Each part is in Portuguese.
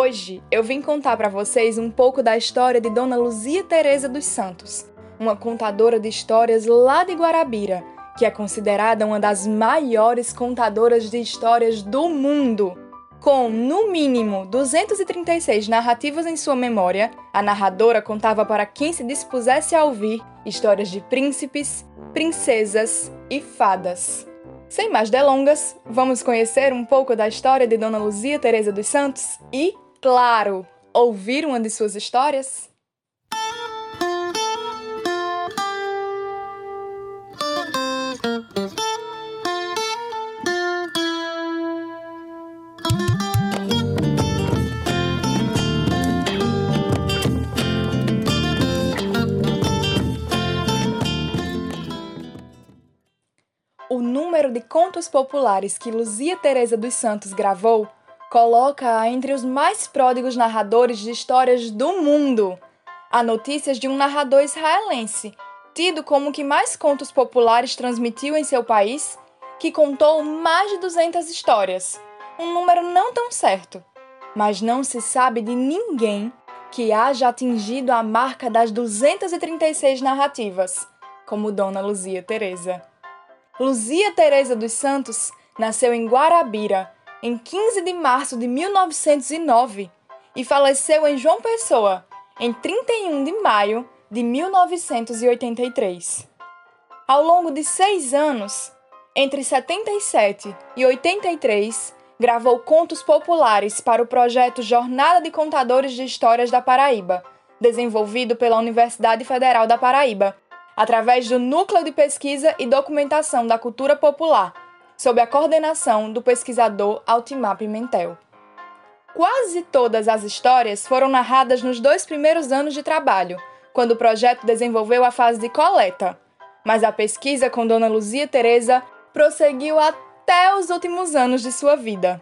Hoje eu vim contar para vocês um pouco da história de Dona Luzia Teresa dos Santos, uma contadora de histórias lá de Guarabira, que é considerada uma das maiores contadoras de histórias do mundo. Com, no mínimo, 236 narrativas em sua memória, a narradora contava para quem se dispusesse a ouvir histórias de príncipes, princesas e fadas. Sem mais delongas, vamos conhecer um pouco da história de Dona Luzia Teresa dos Santos e, claro, ouvir uma de suas histórias? O número de contos populares que Luzia Teresa dos Santos gravou coloca-a entre os mais pródigos narradores de histórias do mundo. Há notícias de um narrador israelense, tido como o que mais contos populares transmitiu em seu país, que contou mais de 200 histórias. Um número não tão certo, mas não se sabe de ninguém que haja atingido a marca das 236 narrativas, como Dona Luzia Teresa. Luzia Teresa dos Santos nasceu em Guarabira em 15 de março de 1909 e faleceu em João Pessoa em 31 de maio de 1983. Ao longo de seis anos, entre 77 e 83, gravou contos populares para o projeto Jornada de Contadores de Histórias da Paraíba, desenvolvido pela Universidade Federal da Paraíba através do Núcleo de Pesquisa e Documentação da Cultura Popular, sob a coordenação do pesquisador Altimar Pimentel. Quase todas as histórias foram narradas nos dois primeiros anos de trabalho, quando o projeto desenvolveu a fase de coleta, mas a pesquisa com Dona Luzia Teresa prosseguiu até os últimos anos de sua vida.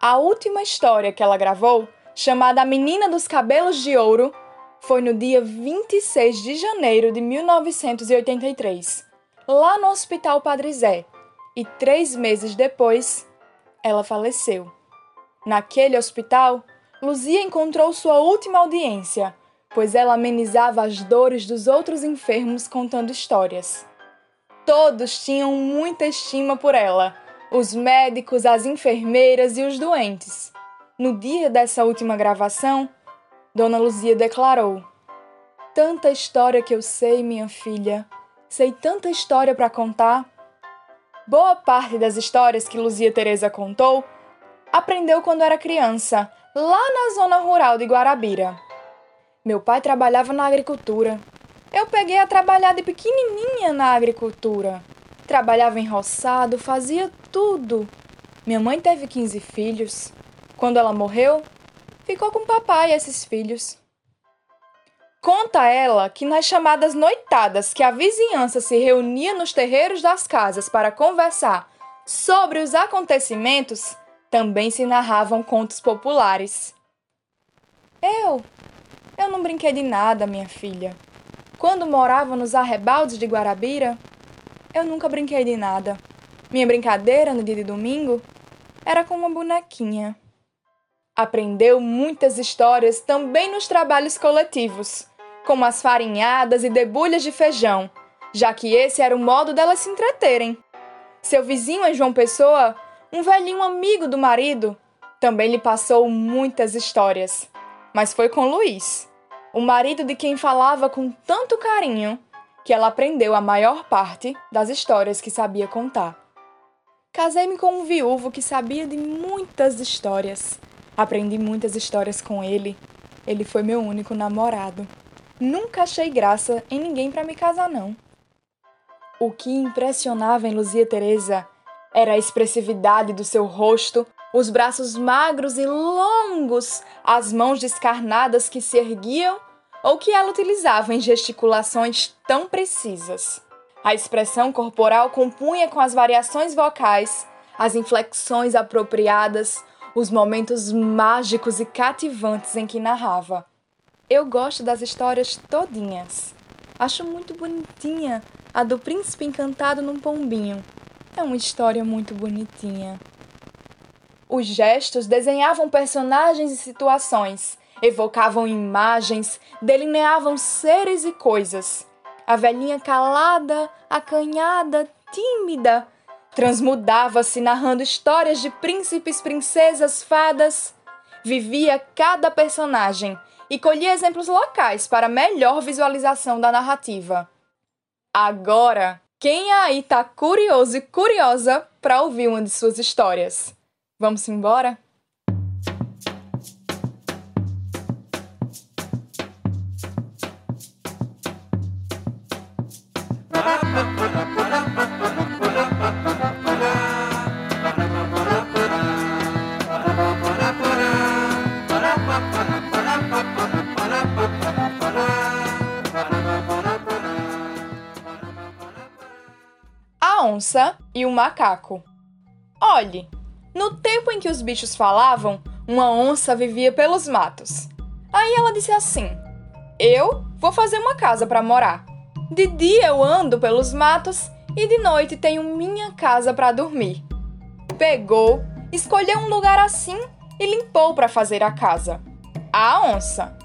A última história que ela gravou, chamada A Menina dos Cabelos de Ouro, foi no dia 26 de janeiro de 1983, lá no Hospital Padre Zé, e três meses depois, ela faleceu. Naquele hospital, Luzia encontrou sua última audiência, pois ela amenizava as dores dos outros enfermos contando histórias. Todos tinham muita estima por ela, os médicos, as enfermeiras e os doentes. No dia dessa última gravação, Dona Luzia declarou: Tanta história que eu sei, minha filha. Sei tanta história para contar. Boa parte das histórias que Luzia Teresa contou aprendeu quando era criança, lá na zona rural de Guarabira. Meu pai trabalhava na agricultura. Eu peguei a trabalhar de pequenininha na agricultura. Trabalhava em roçado, fazia tudo. Minha mãe teve 15 filhos. Quando ela morreu, ficou com papai esses filhos. Conta ela que nas chamadas noitadas que a vizinhança se reunia nos terreiros das casas para conversar sobre os acontecimentos, também se narravam contos populares. Eu, eu não brinquei de nada, minha filha. Quando morava nos arrebaldes de Guarabira, eu nunca brinquei de nada. Minha brincadeira no dia de domingo era com uma bonequinha. Aprendeu muitas histórias também nos trabalhos coletivos, como as farinhadas e debulhas de feijão, já que esse era o modo delas se entreterem. Seu vizinho em João Pessoa, um velhinho amigo do marido, também lhe passou muitas histórias, mas foi com Luiz, o marido de quem falava com tanto carinho que ela aprendeu a maior parte das histórias que sabia contar. Casei-me com um viúvo que sabia de muitas histórias Aprendi muitas histórias com ele. Ele foi meu único namorado. Nunca achei graça em ninguém para me casar, não. O que impressionava em Luzia Teresa era a expressividade do seu rosto, os braços magros e longos, as mãos descarnadas que se erguiam ou que ela utilizava em gesticulações tão precisas. A expressão corporal compunha com as variações vocais, as inflexões apropriadas, os momentos mágicos e cativantes em que narrava. Eu gosto das histórias todinhas. Acho muito bonitinha a do príncipe encantado num pombinho. É uma história muito bonitinha. Os gestos desenhavam personagens e situações, evocavam imagens, delineavam seres e coisas. A velhinha calada, acanhada, tímida, transmudava-se narrando histórias de príncipes, princesas, fadas. Vivia cada personagem e colhia exemplos locais para melhor visualização da narrativa. Agora, quem aí tá curioso e curiosa para ouvir uma de suas histórias? Vamos embora? Onça e o macaco. Olhe, no tempo em que os bichos falavam, uma onça vivia pelos matos. Aí ela disse assim: Eu vou fazer uma casa para morar. De dia eu ando pelos matos e de noite tenho minha casa para dormir. Pegou, escolheu um lugar assim e limpou para fazer a casa. A onça.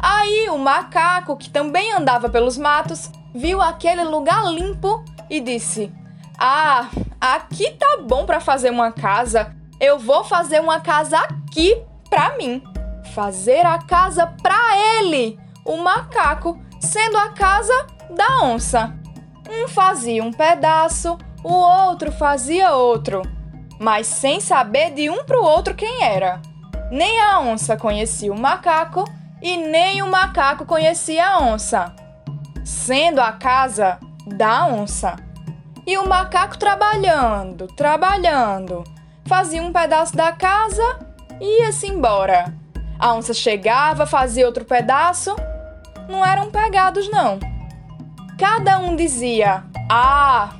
Aí o macaco, que também andava pelos matos, viu aquele lugar limpo e disse: Ah, aqui tá bom para fazer uma casa. Eu vou fazer uma casa aqui para mim. Fazer a casa para ele, o macaco, sendo a casa da onça. Um fazia um pedaço, o outro fazia outro, mas sem saber de um para o outro quem era. Nem a onça conhecia o macaco e nem o macaco conhecia a onça, sendo a casa da onça. E o macaco trabalhando, trabalhando, fazia um pedaço da casa e ia-se embora. A onça chegava, fazia outro pedaço. Não eram pegados, não. Cada um dizia: Ah,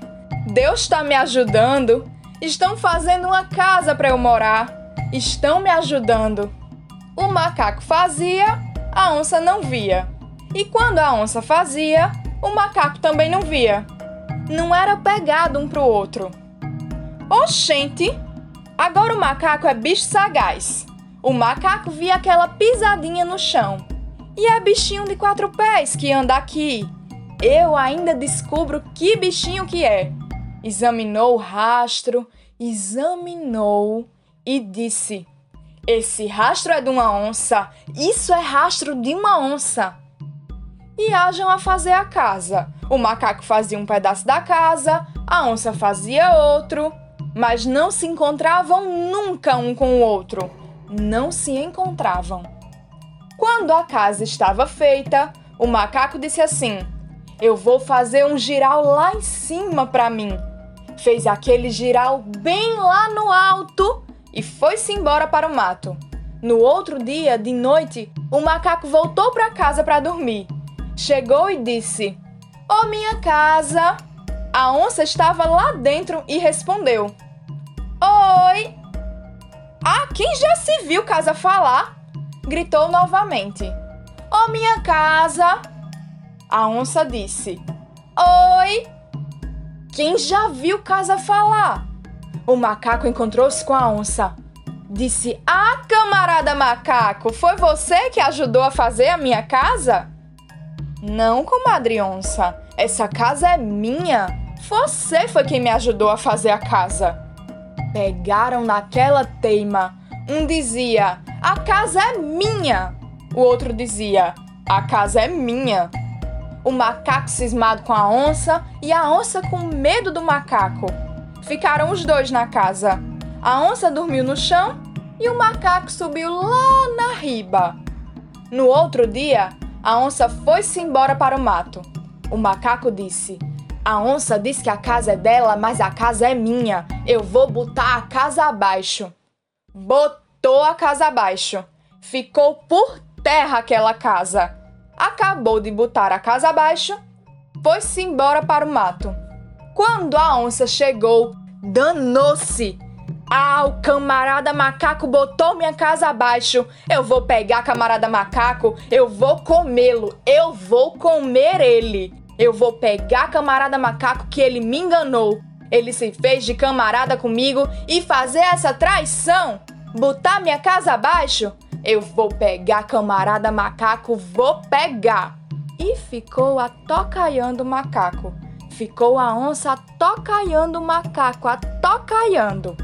Deus está me ajudando. Estão fazendo uma casa para eu morar. Estão me ajudando. O macaco fazia, a onça não via. E quando a onça fazia, o macaco também não via. Não era pegado um pro outro. Oxente! Agora o macaco é bicho sagaz. O macaco via aquela pisadinha no chão. E é bichinho de quatro pés que anda aqui. Eu ainda descubro que bichinho que é. Examinou o rastro, examinou e disse: Esse rastro é de uma onça. Isso é rastro de uma onça. E hajam a fazer a casa. O macaco fazia um pedaço da casa, a onça fazia outro, mas não se encontravam nunca um com o outro. Não se encontravam. Quando a casa estava feita, o macaco disse assim: Eu vou fazer um giral lá em cima para mim. Fez aquele giral bem lá no alto e foi-se embora para o mato. No outro dia, de noite, o macaco voltou para casa para dormir. Chegou e disse: Ô oh, minha casa! A onça estava lá dentro e respondeu: Oi! Ah, quem já se viu casa falar? Gritou novamente. Ô oh, minha casa! A onça disse: Oi! Quem já viu casa falar? O macaco encontrou-se com a onça. Disse: Ah, camarada macaco, foi você que ajudou a fazer a minha casa? Não, comadre onça. Essa casa é minha. Você foi quem me ajudou a fazer a casa. Pegaram naquela teima. Um dizia: A casa é minha. O outro dizia: A casa é minha. O macaco cismado com a onça e a onça com medo do macaco. Ficaram os dois na casa. A onça dormiu no chão e o macaco subiu lá na riba. No outro dia, a onça foi-se embora para o mato. O macaco disse: A onça diz que a casa é dela, mas a casa é minha. Eu vou botar a casa abaixo. Botou a casa abaixo. Ficou por terra aquela casa. Acabou de botar a casa abaixo, foi-se embora para o mato. Quando a onça chegou, danou-se ah, o camarada macaco botou minha casa abaixo. Eu vou pegar camarada macaco, eu vou comê-lo, eu vou comer ele. Eu vou pegar camarada macaco que ele me enganou. Ele se fez de camarada comigo e fazer essa traição? Botar minha casa abaixo? Eu vou pegar, camarada macaco, vou pegar! E ficou atocaiando o macaco. Ficou a onça atocaiando o macaco, atocaiando.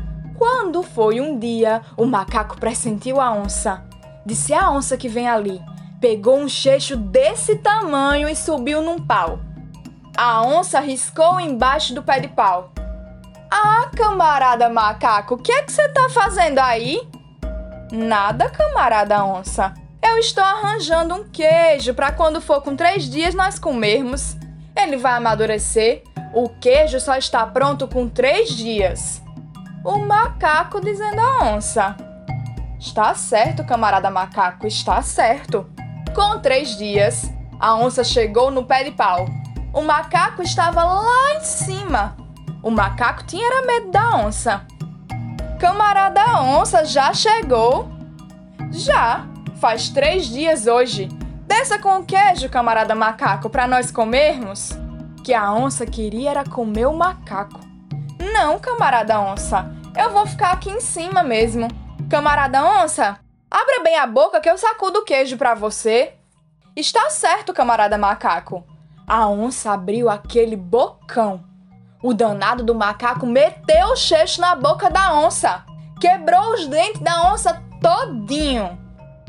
Quando foi um dia, o macaco pressentiu a onça. Disse a onça que vem ali. Pegou um cheixo desse tamanho e subiu num pau. A onça riscou embaixo do pé de pau. Ah, camarada macaco, o que é que você tá fazendo aí? Nada, camarada onça. Eu estou arranjando um queijo para quando for com três dias nós comermos. Ele vai amadurecer. O queijo só está pronto com três dias. O macaco dizendo à onça: Está certo, camarada macaco, está certo. Com três dias, a onça chegou no pé de pau. O macaco estava lá em cima. O macaco tinha medo da onça. Camarada onça já chegou? Já, faz três dias hoje. Desça com o queijo, camarada macaco, para nós comermos. Que a onça queria era comer o macaco. Não, camarada onça, eu vou ficar aqui em cima mesmo. Camarada onça, abra bem a boca que eu sacudo o queijo para você. Está certo, camarada macaco. A onça abriu aquele bocão o danado do macaco meteu o cheixo na boca da onça, quebrou os dentes da onça todinho.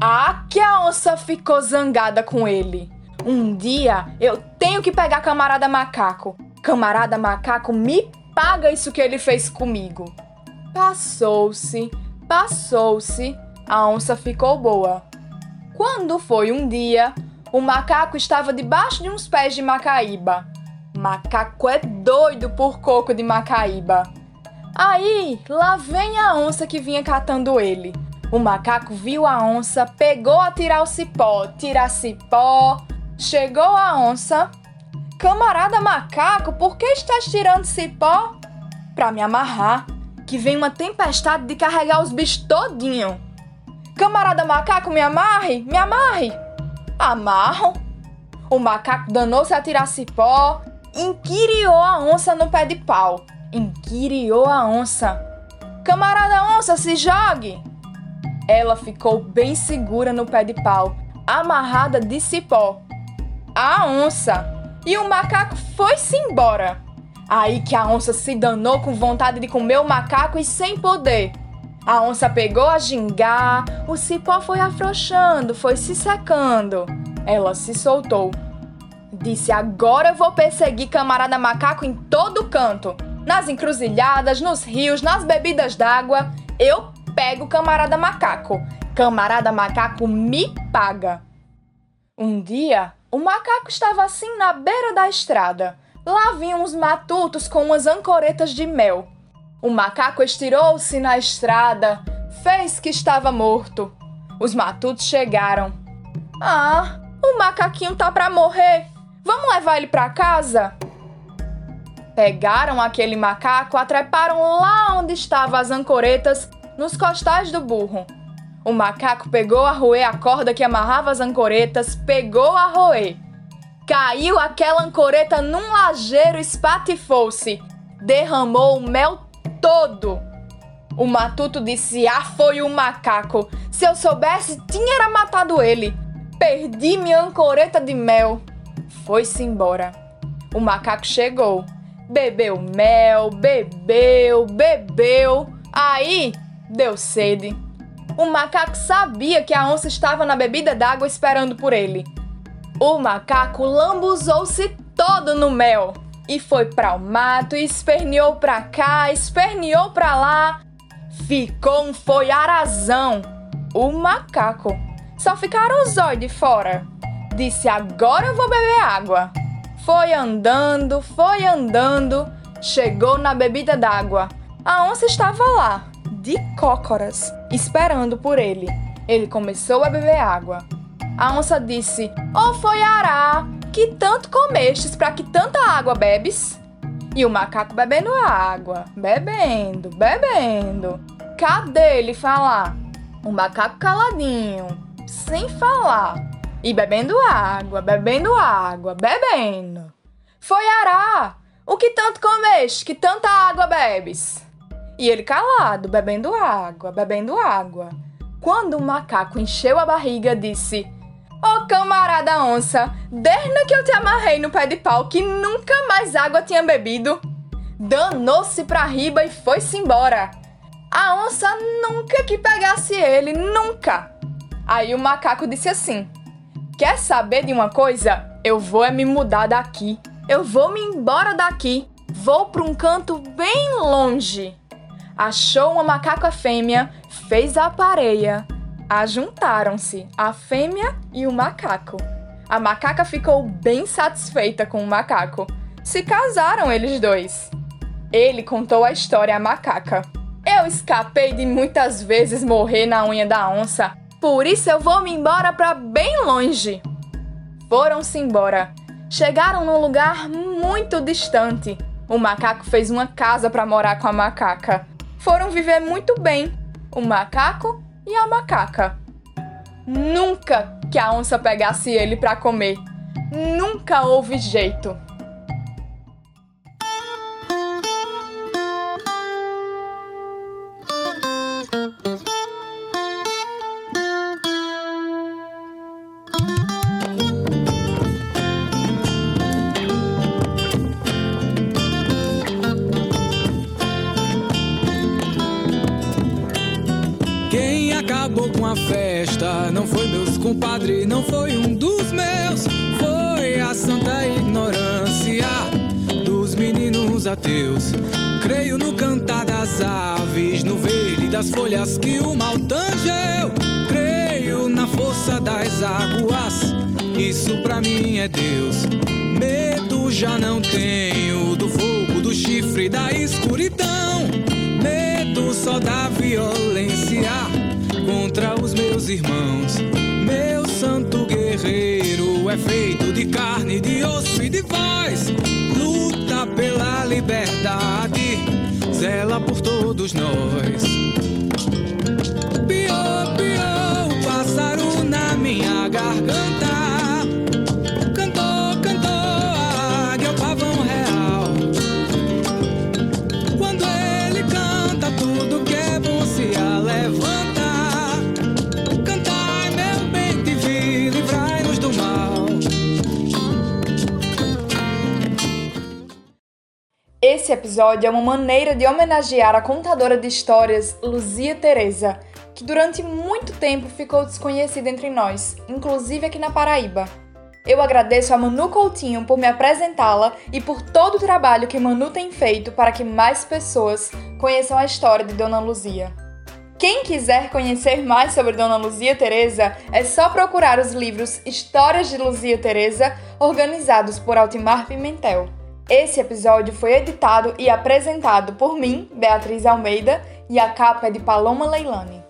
Ah, que a onça ficou zangada com ele. Um dia eu tenho que pegar camarada macaco. Camarada macaco me paga isso que ele fez comigo. Passou-se, passou-se, a onça ficou boa. Quando foi um dia, o macaco estava debaixo de uns pés de macaíba. Macaco é doido por coco de Macaíba. Aí, lá vem a onça que vinha catando ele. O macaco viu a onça, pegou a tirar o cipó, tirar cipó. Chegou a onça. Camarada macaco, por que estás tirando cipó? Pra me amarrar, que vem uma tempestade de carregar os bichos todinho. Camarada macaco, me amarre, me amarre. Amarro. O macaco danou-se a tirar cipó, inquiriou a onça no pé de pau. Inquiriou a onça. Camarada onça, se jogue! Ela ficou bem segura no pé de pau, amarrada de cipó. A onça! E o macaco foi-se embora. Aí que a onça se danou com vontade de comer o macaco e sem poder. A onça pegou a gingar, o cipó foi afrouxando, foi se secando. Ela se soltou. Disse: Agora eu vou perseguir camarada macaco em todo canto. Nas encruzilhadas, nos rios, nas bebidas d'água. Eu pego camarada macaco. Camarada macaco me paga. Um dia, o macaco estava assim na beira da estrada. Lá vinham uns matutos com umas ancoretas de mel. O macaco estirou-se na estrada, fez que estava morto. Os matutos chegaram. Ah, o macaquinho tá pra morrer. Vamos levar ele para casa? Pegaram aquele macaco, atreparam lá onde estavam as ancoretas, nos costais do burro. O macaco pegou a roer a corda que amarrava as ancoretas, pegou a roer. Caiu aquela ancoreta num lajeiro, espatifou-se, derramou o mel todo. O matuto disse: Ah, foi o macaco. Se eu soubesse, tinha matado ele. Perdi minha ancoreta de mel foi-se embora. O macaco chegou, bebeu mel, bebeu, bebeu, aí deu sede. O macaco sabia que a onça estava na bebida d'água esperando por ele. O macaco lambuzou-se todo no mel e foi para o mato, esperneou para cá, esperneou para lá. Ficou um foi arazão. O macaco. Só ficaram os olhos de fora. Disse: Agora eu vou beber água. Foi andando, foi andando, chegou na bebida d'água. A onça estava lá, de cócoras, esperando por ele. Ele começou a beber água. A onça disse: Ô oh, foi ará, que tanto comestes para que tanta água bebes? E o macaco bebendo água, bebendo, bebendo. Cadê ele falar? O macaco caladinho, sem falar e bebendo água, bebendo água, bebendo. Foi Ará! O que tanto comeste, que tanta água bebes? E ele calado, bebendo água, bebendo água. Quando o macaco encheu a barriga, disse: Ô oh, camarada onça, desde que eu te amarrei no pé de pau que nunca mais água tinha bebido. Danou-se pra riba e foi-se embora. A onça nunca que pegasse ele, nunca. Aí o macaco disse assim: Quer saber de uma coisa? Eu vou é me mudar daqui. Eu vou me embora daqui. Vou para um canto bem longe. Achou uma macaca fêmea, fez a pareia. Ajuntaram-se a fêmea e o macaco. A macaca ficou bem satisfeita com o macaco. Se casaram eles dois. Ele contou a história à macaca. Eu escapei de muitas vezes morrer na unha da onça por isso eu vou me embora para bem longe. Foram-se embora. Chegaram num lugar muito distante. O macaco fez uma casa para morar com a macaca. Foram viver muito bem, o macaco e a macaca. Nunca que a onça pegasse ele para comer. Nunca houve jeito. Meninos ateus. Creio no cantar das aves, no verde das folhas que o mal tangeu. Creio na força das águas, isso pra mim é Deus. Medo já não tenho do fogo, do chifre, da escuridão. Medo só da violência contra os meus irmãos. Meu santo guerreiro é feito de carne, de osso e de voz. Liberdade, zela por todos nós. Pior, pior, o pássaro na minha garganta. Esse episódio é uma maneira de homenagear a contadora de histórias Luzia Teresa, que durante muito tempo ficou desconhecida entre nós, inclusive aqui na Paraíba. Eu agradeço a Manu Coutinho por me apresentá-la e por todo o trabalho que Manu tem feito para que mais pessoas conheçam a história de Dona Luzia. Quem quiser conhecer mais sobre Dona Luzia Teresa, é só procurar os livros Histórias de Luzia Teresa, organizados por Altimar Pimentel. Esse episódio foi editado e apresentado por mim, Beatriz Almeida, e a capa é de Paloma Leilani.